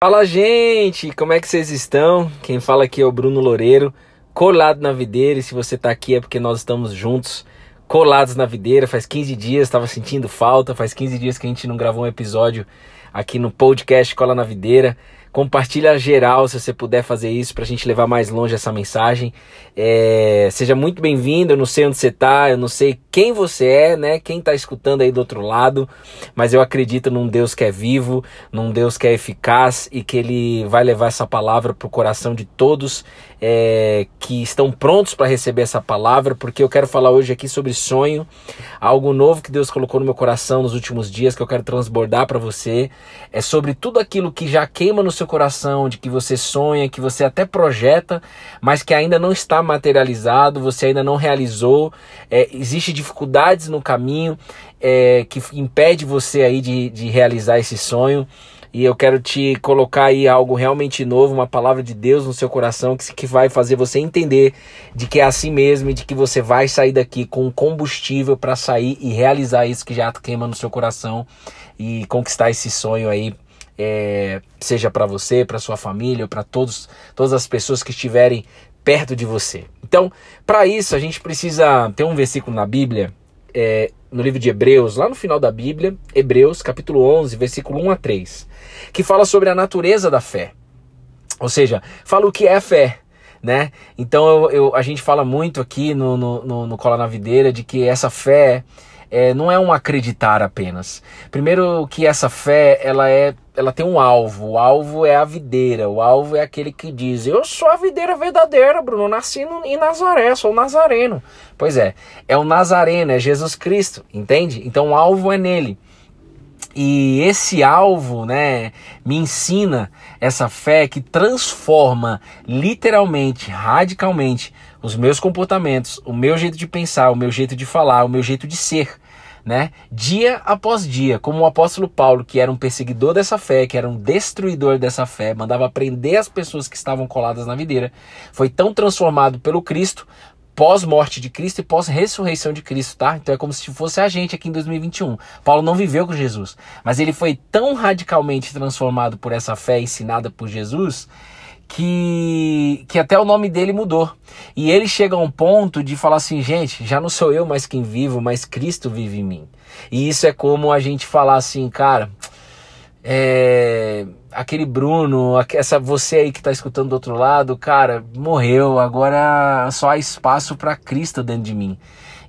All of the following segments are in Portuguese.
Fala gente, como é que vocês estão? Quem fala aqui é o Bruno Loureiro, colado na videira. E se você tá aqui é porque nós estamos juntos, colados na videira. Faz 15 dias, estava sentindo falta. Faz 15 dias que a gente não gravou um episódio aqui no podcast Cola na Videira. Compartilha geral se você puder fazer isso para a gente levar mais longe essa mensagem. É, seja muito bem-vindo. Eu não sei onde você está, eu não sei quem você é, né? Quem está escutando aí do outro lado, mas eu acredito num Deus que é vivo, num Deus que é eficaz e que Ele vai levar essa palavra para o coração de todos é, que estão prontos para receber essa palavra, porque eu quero falar hoje aqui sobre sonho, algo novo que Deus colocou no meu coração nos últimos dias que eu quero transbordar para você. É sobre tudo aquilo que já queima no seu coração, de que você sonha, que você até projeta, mas que ainda não está materializado, você ainda não realizou. É, Existem dificuldades no caminho é, que impede você aí de, de realizar esse sonho e eu quero te colocar aí algo realmente novo, uma palavra de Deus no seu coração que, que vai fazer você entender de que é assim mesmo e de que você vai sair daqui com combustível para sair e realizar isso que já queima no seu coração e conquistar esse sonho aí é, seja para você, para sua família, para todos, todas as pessoas que estiverem perto de você. Então, para isso a gente precisa ter um versículo na Bíblia é, no livro de Hebreus, lá no final da Bíblia, Hebreus capítulo 11, versículo 1 a 3, que fala sobre a natureza da fé. Ou seja, fala o que é fé, né? Então eu, eu, a gente fala muito aqui no, no, no, no Cola na Videira de que essa fé é, não é um acreditar apenas. Primeiro que essa fé, ela é, ela tem um alvo. O alvo é a videira. O alvo é aquele que diz: "Eu sou a videira verdadeira, Bruno. nasci no, em Nazaré, sou nazareno". Pois é, é o nazareno, é Jesus Cristo, entende? Então o alvo é nele. E esse alvo, né, me ensina essa fé que transforma literalmente, radicalmente os meus comportamentos, o meu jeito de pensar, o meu jeito de falar, o meu jeito de ser, né? Dia após dia, como o apóstolo Paulo, que era um perseguidor dessa fé, que era um destruidor dessa fé, mandava prender as pessoas que estavam coladas na videira, foi tão transformado pelo Cristo, pós-morte de Cristo e pós-ressurreição de Cristo, tá? Então é como se fosse a gente aqui em 2021. Paulo não viveu com Jesus, mas ele foi tão radicalmente transformado por essa fé ensinada por Jesus que, que até o nome dele mudou. E ele chega a um ponto de falar assim, gente, já não sou eu mais quem vivo, mas Cristo vive em mim. E isso é como a gente falar assim, cara, é, aquele Bruno, essa você aí que está escutando do outro lado, cara, morreu, agora só há espaço para Cristo dentro de mim.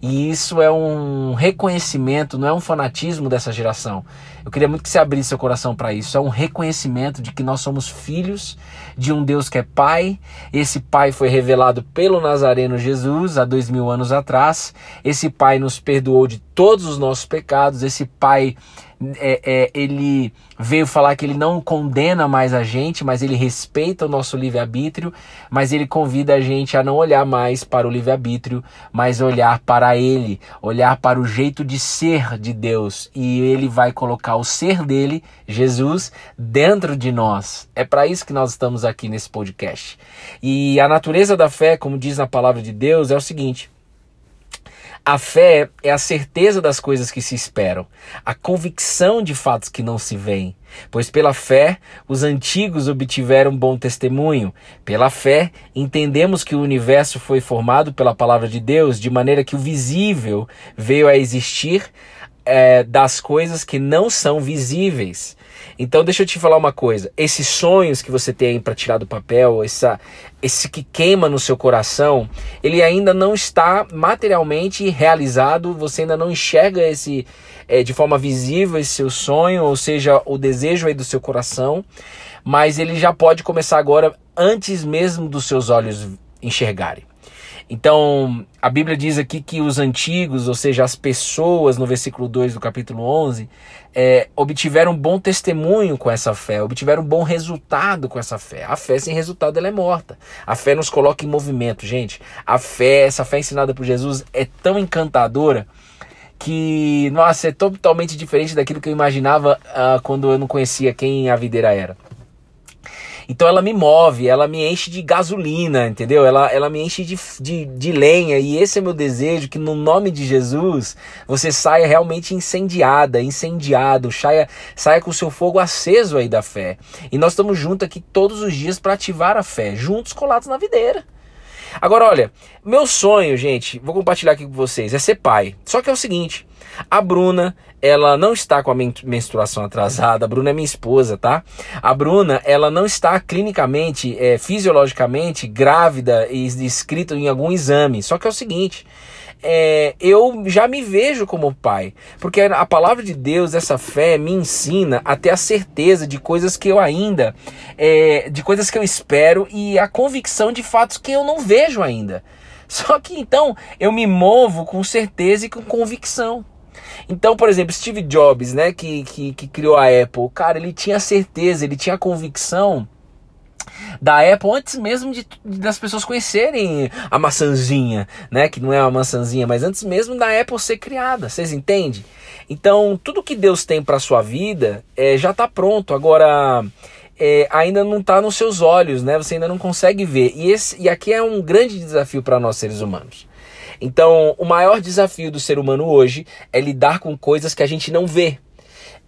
E isso é um reconhecimento, não é um fanatismo dessa geração. Eu queria muito que você abrisse seu coração para isso. É um reconhecimento de que nós somos filhos de um Deus que é Pai. Esse Pai foi revelado pelo Nazareno Jesus há dois mil anos atrás. Esse Pai nos perdoou de todos os nossos pecados. Esse Pai é, é, ele veio falar que ele não condena mais a gente, mas ele respeita o nosso livre-arbítrio, mas ele convida a gente a não olhar mais para o livre-arbítrio, mas olhar para ele, olhar para o jeito de ser de Deus. E ele vai colocar o ser dele, Jesus, dentro de nós. É para isso que nós estamos aqui nesse podcast. E a natureza da fé, como diz na palavra de Deus, é o seguinte. A fé é a certeza das coisas que se esperam, a convicção de fatos que não se veem. Pois pela fé os antigos obtiveram bom testemunho. Pela fé entendemos que o universo foi formado pela palavra de Deus, de maneira que o visível veio a existir é, das coisas que não são visíveis. Então deixa eu te falar uma coisa, esses sonhos que você tem para tirar do papel, essa, esse que queima no seu coração, ele ainda não está materialmente realizado, você ainda não enxerga esse é, de forma visível esse seu sonho, ou seja, o desejo aí do seu coração, mas ele já pode começar agora antes mesmo dos seus olhos enxergarem. Então, a Bíblia diz aqui que os antigos, ou seja, as pessoas, no versículo 2 do capítulo 11, é, obtiveram bom testemunho com essa fé, obtiveram bom resultado com essa fé. A fé sem resultado ela é morta. A fé nos coloca em movimento, gente. A fé, essa fé ensinada por Jesus é tão encantadora que, nossa, é totalmente diferente daquilo que eu imaginava uh, quando eu não conhecia quem a videira era. Então ela me move, ela me enche de gasolina, entendeu? Ela, ela me enche de, de, de lenha. E esse é meu desejo: que no nome de Jesus você saia realmente incendiada, incendiado, saia, saia com o seu fogo aceso aí da fé. E nós estamos juntos aqui todos os dias para ativar a fé, juntos colados na videira. Agora, olha, meu sonho, gente, vou compartilhar aqui com vocês, é ser pai. Só que é o seguinte, a Bruna, ela não está com a menstruação atrasada. A Bruna é minha esposa, tá? A Bruna, ela não está clinicamente, é, fisiologicamente grávida e escrita em algum exame. Só que é o seguinte, é, eu já me vejo como pai, porque a palavra de Deus, essa fé, me ensina a ter a certeza de coisas que eu ainda, é, de coisas que eu espero e a convicção de fatos que eu não vejo ainda. Só que então eu me movo com certeza e com convicção. Então, por exemplo, Steve Jobs, né, que, que, que criou a Apple, cara, ele tinha certeza, ele tinha convicção da Apple antes mesmo de, das pessoas conhecerem a maçãzinha, né? Que não é uma maçãzinha, mas antes mesmo da Apple ser criada. Vocês entendem? Então, tudo que Deus tem para sua vida é, já está pronto. Agora, é, ainda não está nos seus olhos, né? Você ainda não consegue ver. E, esse, e aqui é um grande desafio para nós seres humanos. Então, o maior desafio do ser humano hoje é lidar com coisas que a gente não vê.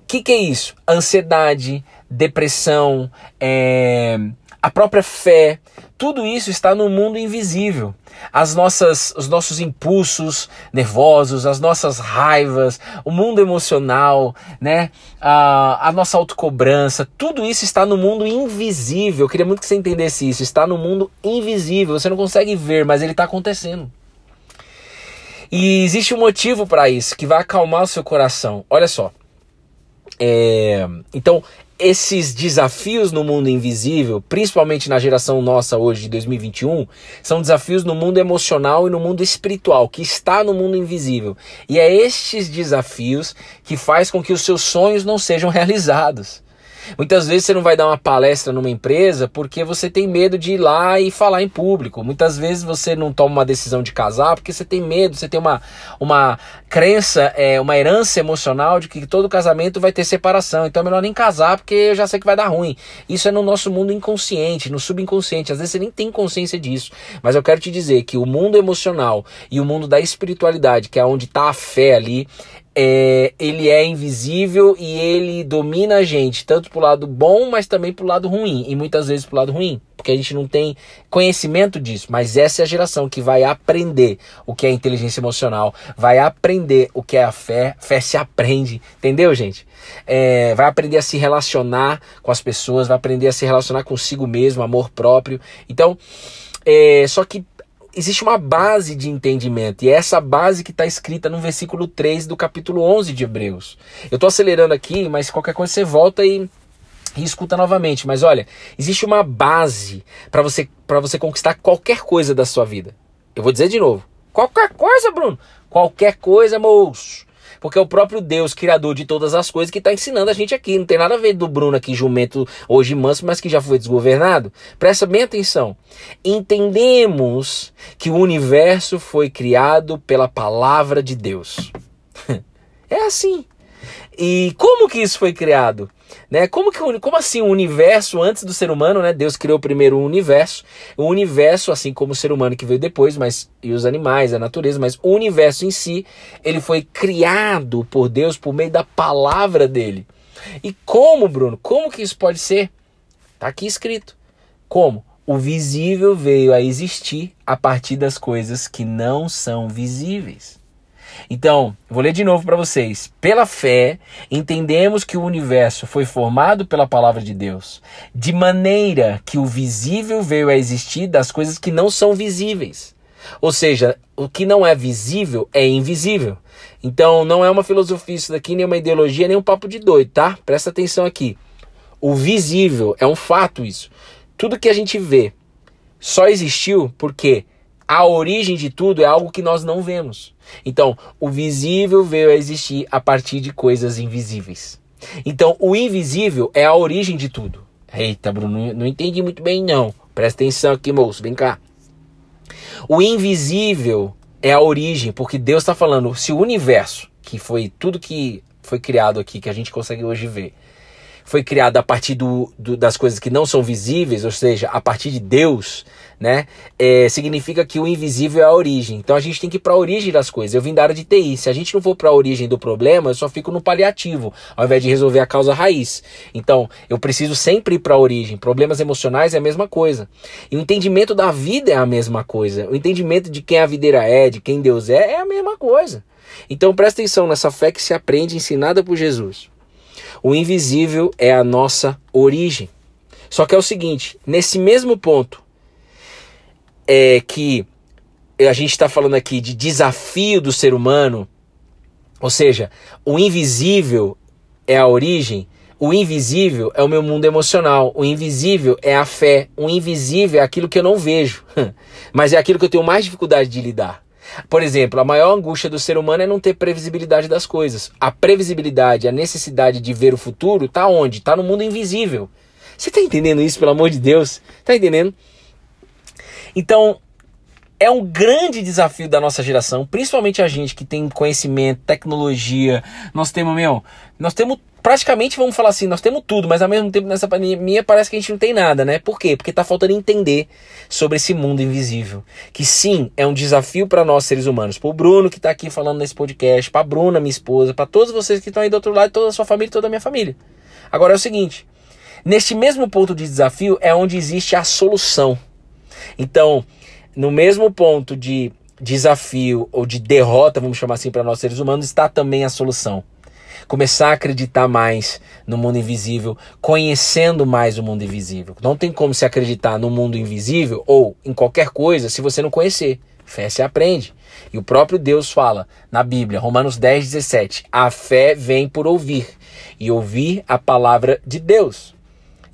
O que, que é isso? Ansiedade, depressão, é, a própria fé, tudo isso está no mundo invisível. As nossas, os nossos impulsos nervosos, as nossas raivas, o mundo emocional, né? A, a nossa autocobrança, tudo isso está no mundo invisível. Eu queria muito que você entendesse isso. Está no mundo invisível. Você não consegue ver, mas ele está acontecendo. E existe um motivo para isso que vai acalmar o seu coração. Olha só. É, então, esses desafios no mundo invisível, principalmente na geração nossa hoje de 2021, são desafios no mundo emocional e no mundo espiritual, que está no mundo invisível. E é estes desafios que faz com que os seus sonhos não sejam realizados. Muitas vezes você não vai dar uma palestra numa empresa porque você tem medo de ir lá e falar em público. Muitas vezes você não toma uma decisão de casar porque você tem medo, você tem uma, uma crença, é, uma herança emocional de que todo casamento vai ter separação. Então é melhor nem casar porque eu já sei que vai dar ruim. Isso é no nosso mundo inconsciente, no subconsciente. Às vezes você nem tem consciência disso. Mas eu quero te dizer que o mundo emocional e o mundo da espiritualidade, que é onde está a fé ali, é, ele é invisível e ele domina a gente, tanto pro lado bom, mas também pro lado ruim, e muitas vezes pro lado ruim, porque a gente não tem conhecimento disso. Mas essa é a geração que vai aprender o que é inteligência emocional, vai aprender o que é a fé. Fé se aprende, entendeu, gente? É, vai aprender a se relacionar com as pessoas, vai aprender a se relacionar consigo mesmo, amor próprio. Então, é, só que existe uma base de entendimento, e é essa base que está escrita no versículo 3 do capítulo 11 de Hebreus. Eu estou acelerando aqui, mas qualquer coisa você volta e, e escuta novamente. Mas olha, existe uma base para você, você conquistar qualquer coisa da sua vida. Eu vou dizer de novo: qualquer coisa, Bruno. Qualquer coisa, moço. Porque é o próprio Deus, criador de todas as coisas, que está ensinando a gente aqui. Não tem nada a ver do Bruno aqui, jumento, hoje manso, mas que já foi desgovernado. Presta bem atenção. Entendemos que o universo foi criado pela palavra de Deus. É assim. E como que isso foi criado? Né? Como, que, como assim o universo antes do ser humano, né? Deus criou primeiro o universo. O universo, assim como o ser humano que veio depois, mas e os animais, a natureza, mas o universo em si, ele foi criado por Deus por meio da palavra dele. E como, Bruno? Como que isso pode ser? Tá aqui escrito. Como? O visível veio a existir a partir das coisas que não são visíveis. Então, vou ler de novo para vocês. Pela fé, entendemos que o universo foi formado pela palavra de Deus, de maneira que o visível veio a existir das coisas que não são visíveis. Ou seja, o que não é visível é invisível. Então, não é uma filosofia isso daqui, nem uma ideologia, nem um papo de doido, tá? Presta atenção aqui. O visível é um fato isso. Tudo que a gente vê só existiu porque a origem de tudo é algo que nós não vemos. Então, o visível veio a existir a partir de coisas invisíveis. Então, o invisível é a origem de tudo. Eita, Bruno, não entendi muito bem não. Presta atenção aqui, moço, vem cá. O invisível é a origem, porque Deus está falando, se o universo, que foi tudo que foi criado aqui, que a gente consegue hoje ver, foi criado a partir do, do, das coisas que não são visíveis, ou seja, a partir de Deus, né? É, significa que o invisível é a origem. Então a gente tem que ir para a origem das coisas. Eu vim da área de TI. Se a gente não for para a origem do problema, eu só fico no paliativo, ao invés de resolver a causa raiz. Então eu preciso sempre ir para a origem. Problemas emocionais é a mesma coisa. E o entendimento da vida é a mesma coisa. O entendimento de quem a videira é, de quem Deus é, é a mesma coisa. Então presta atenção nessa fé que se aprende ensinada por Jesus. O invisível é a nossa origem. Só que é o seguinte, nesse mesmo ponto, é que a gente está falando aqui de desafio do ser humano, ou seja, o invisível é a origem, o invisível é o meu mundo emocional, o invisível é a fé, o invisível é aquilo que eu não vejo, mas é aquilo que eu tenho mais dificuldade de lidar. Por exemplo, a maior angústia do ser humano é não ter previsibilidade das coisas. A previsibilidade, a necessidade de ver o futuro, está onde? Está no mundo invisível. Você está entendendo isso, pelo amor de Deus? Está entendendo? Então, é um grande desafio da nossa geração, principalmente a gente que tem conhecimento, tecnologia. Nós temos, meu, nós temos praticamente, vamos falar assim, nós temos tudo, mas ao mesmo tempo nessa pandemia parece que a gente não tem nada, né? Por quê? Porque tá faltando entender sobre esse mundo invisível. Que sim, é um desafio para nós seres humanos. Para o Bruno que tá aqui falando nesse podcast, para Bruna, minha esposa, para todos vocês que estão aí do outro lado, toda a sua família, toda a minha família. Agora é o seguinte, neste mesmo ponto de desafio é onde existe a solução. Então, no mesmo ponto de desafio ou de derrota, vamos chamar assim para nós seres humanos, está também a solução. Começar a acreditar mais no mundo invisível, conhecendo mais o mundo invisível. Não tem como se acreditar no mundo invisível ou em qualquer coisa se você não conhecer. Fé se aprende. E o próprio Deus fala na Bíblia, Romanos 10, 17: a fé vem por ouvir, e ouvir a palavra de Deus.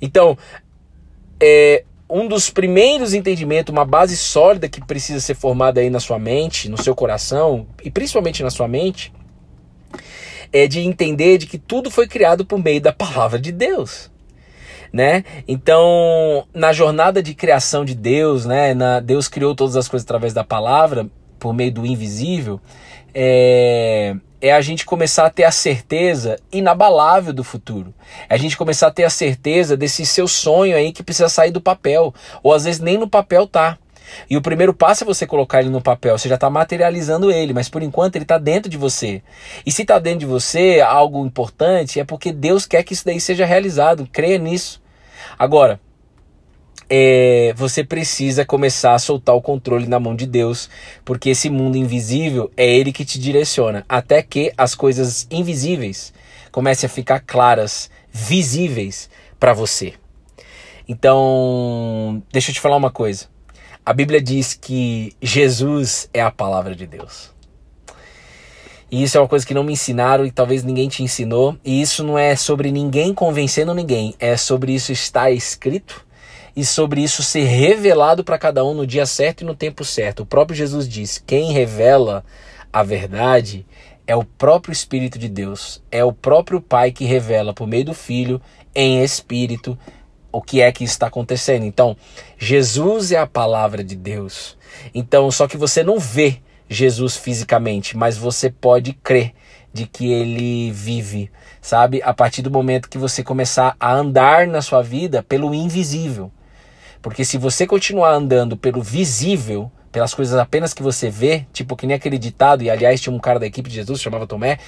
Então, é, um dos primeiros entendimentos, uma base sólida que precisa ser formada aí na sua mente, no seu coração e principalmente na sua mente, é de entender de que tudo foi criado por meio da palavra de Deus. Né? Então, na jornada de criação de Deus, né, na, Deus criou todas as coisas através da palavra, por meio do invisível, é, é a gente começar a ter a certeza inabalável do futuro. É a gente começar a ter a certeza desse seu sonho aí que precisa sair do papel, ou às vezes nem no papel tá. E o primeiro passo é você colocar ele no papel, você já está materializando ele, mas por enquanto ele está dentro de você. E se está dentro de você algo importante, é porque Deus quer que isso daí seja realizado, creia nisso. Agora, é, você precisa começar a soltar o controle na mão de Deus, porque esse mundo invisível é Ele que te direciona, até que as coisas invisíveis comecem a ficar claras, visíveis para você. Então, deixa eu te falar uma coisa. A Bíblia diz que Jesus é a palavra de Deus. E isso é uma coisa que não me ensinaram e talvez ninguém te ensinou. E isso não é sobre ninguém convencendo ninguém, é sobre isso estar escrito e sobre isso ser revelado para cada um no dia certo e no tempo certo. O próprio Jesus diz: quem revela a verdade é o próprio Espírito de Deus, é o próprio Pai que revela por meio do Filho em espírito o que é que está acontecendo. Então, Jesus é a palavra de Deus. Então, só que você não vê Jesus fisicamente, mas você pode crer de que ele vive, sabe? A partir do momento que você começar a andar na sua vida pelo invisível. Porque se você continuar andando pelo visível, pelas coisas apenas que você vê, tipo que nem aquele ditado, e aliás tinha um cara da equipe de Jesus, chamava Tomé,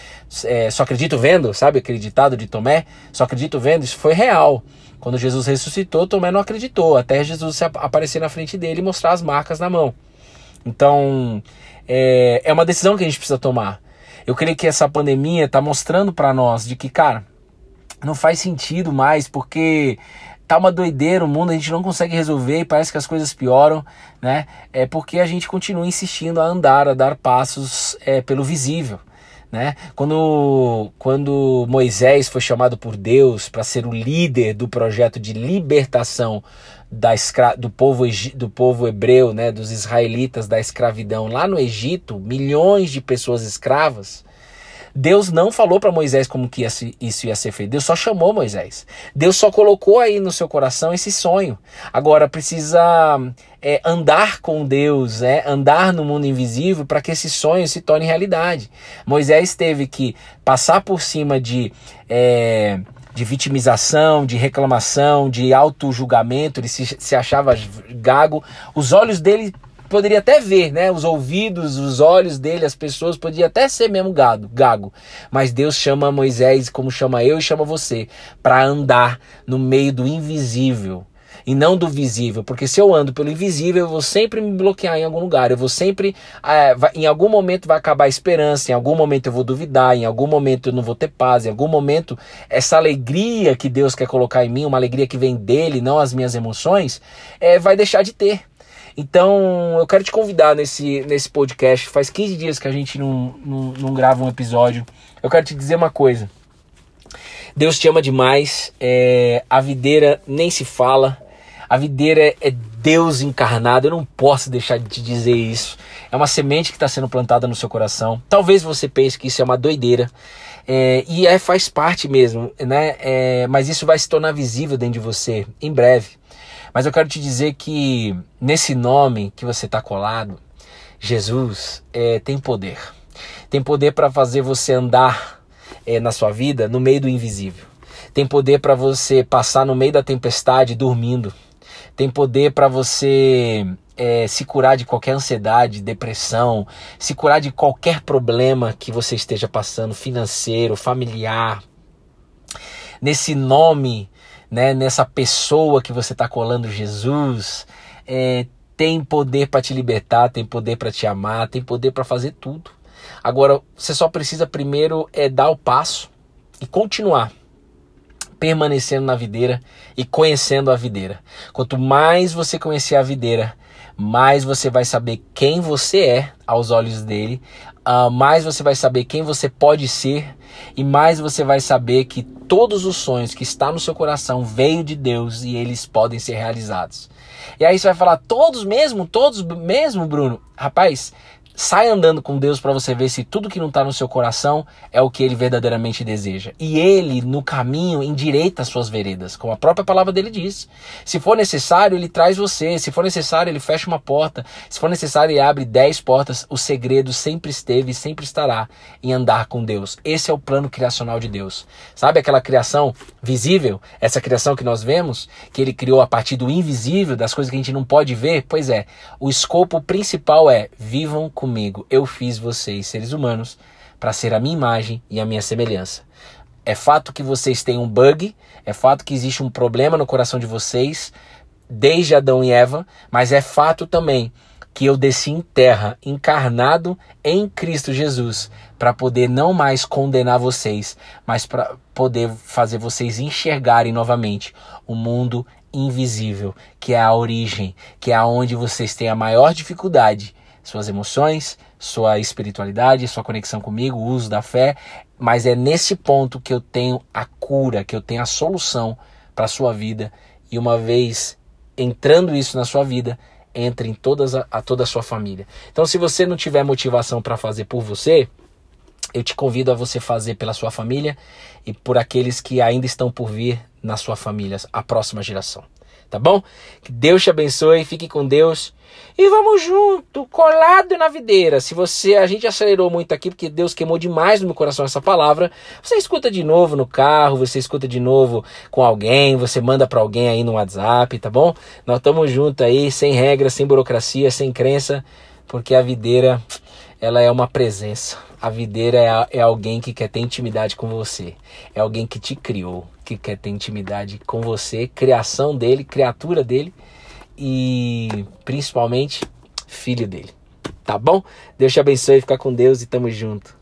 é, só acredito vendo, sabe aquele ditado de Tomé? Só acredito vendo, isso foi real. Quando Jesus ressuscitou, Tomé não acreditou, até Jesus aparecer na frente dele e mostrar as marcas na mão. Então, é, é uma decisão que a gente precisa tomar. Eu creio que essa pandemia está mostrando para nós de que, cara, não faz sentido mais, porque tá uma doideira o mundo, a gente não consegue resolver e parece que as coisas pioram, né? É porque a gente continua insistindo a andar, a dar passos é, pelo visível. Né? Quando, quando Moisés foi chamado por Deus para ser o líder do projeto de libertação da escra do, povo, do povo hebreu, né? dos israelitas da escravidão lá no Egito, milhões de pessoas escravas, Deus não falou para Moisés como que isso ia ser feito. Deus só chamou Moisés. Deus só colocou aí no seu coração esse sonho. Agora precisa é, andar com Deus, é, andar no mundo invisível para que esse sonho se torne realidade. Moisés teve que passar por cima de é, de vitimização, de reclamação, de auto-julgamento, ele se, se achava gago. Os olhos dele poderia até ver, né? Os ouvidos, os olhos dele, as pessoas, podia até ser mesmo gado, gago. Mas Deus chama Moisés, como chama eu e chama você, para andar no meio do invisível e não do visível, porque se eu ando pelo invisível, eu vou sempre me bloquear em algum lugar, eu vou sempre, é, vai, em algum momento vai acabar a esperança, em algum momento eu vou duvidar, em algum momento eu não vou ter paz, em algum momento essa alegria que Deus quer colocar em mim, uma alegria que vem dele, não as minhas emoções, é, vai deixar de ter. Então, eu quero te convidar nesse, nesse podcast. Faz 15 dias que a gente não, não, não grava um episódio. Eu quero te dizer uma coisa. Deus te ama demais. É, a videira nem se fala. A videira é Deus encarnado. Eu não posso deixar de te dizer isso. É uma semente que está sendo plantada no seu coração. Talvez você pense que isso é uma doideira. É, e é, faz parte mesmo, né? É, mas isso vai se tornar visível dentro de você em breve. Mas eu quero te dizer que nesse nome que você está colado, Jesus é, tem poder. Tem poder para fazer você andar é, na sua vida no meio do invisível. Tem poder para você passar no meio da tempestade dormindo. Tem poder para você é, se curar de qualquer ansiedade, depressão, se curar de qualquer problema que você esteja passando, financeiro, familiar. Nesse nome né, nessa pessoa que você está colando Jesus, é, tem poder para te libertar, tem poder para te amar, tem poder para fazer tudo. Agora, você só precisa primeiro é dar o passo e continuar permanecendo na videira e conhecendo a videira. Quanto mais você conhecer a videira, mais você vai saber quem você é aos olhos dele, uh, mais você vai saber quem você pode ser e mais você vai saber que todos os sonhos que está no seu coração veio de Deus e eles podem ser realizados. E aí você vai falar, todos mesmo? Todos mesmo, Bruno? Rapaz, Sai andando com Deus para você ver se tudo que não está no seu coração é o que ele verdadeiramente deseja. E ele, no caminho, endireita as suas veredas, como a própria palavra dele diz. Se for necessário, ele traz você. Se for necessário, ele fecha uma porta. Se for necessário, ele abre dez portas. O segredo sempre esteve e sempre estará em andar com Deus. Esse é o plano criacional de Deus. Sabe aquela criação visível? Essa criação que nós vemos, que ele criou a partir do invisível, das coisas que a gente não pode ver? Pois é, o escopo principal é vivam comigo, eu fiz vocês, seres humanos, para ser a minha imagem e a minha semelhança. É fato que vocês têm um bug, é fato que existe um problema no coração de vocês, desde Adão e Eva, mas é fato também que eu desci em terra, encarnado em Cristo Jesus, para poder não mais condenar vocês, mas para poder fazer vocês enxergarem novamente o mundo invisível, que é a origem, que é aonde vocês têm a maior dificuldade suas emoções, sua espiritualidade, sua conexão comigo, o uso da fé, mas é nesse ponto que eu tenho a cura, que eu tenho a solução para a sua vida. E uma vez entrando isso na sua vida, entre em todas a, a toda a sua família. Então, se você não tiver motivação para fazer por você, eu te convido a você fazer pela sua família e por aqueles que ainda estão por vir na sua família, a próxima geração tá bom? Que Deus te abençoe, fique com Deus. E vamos junto, colado na videira. Se você, a gente acelerou muito aqui porque Deus queimou demais no meu coração essa palavra. Você escuta de novo no carro, você escuta de novo com alguém, você manda para alguém aí no WhatsApp, tá bom? Nós estamos juntos aí, sem regras, sem burocracia, sem crença, porque a videira ela é uma presença. A videira é, é alguém que quer ter intimidade com você. É alguém que te criou, que quer ter intimidade com você, criação dele, criatura dele e principalmente filho dele. Tá bom? Deus te abençoe, fica com Deus e tamo junto.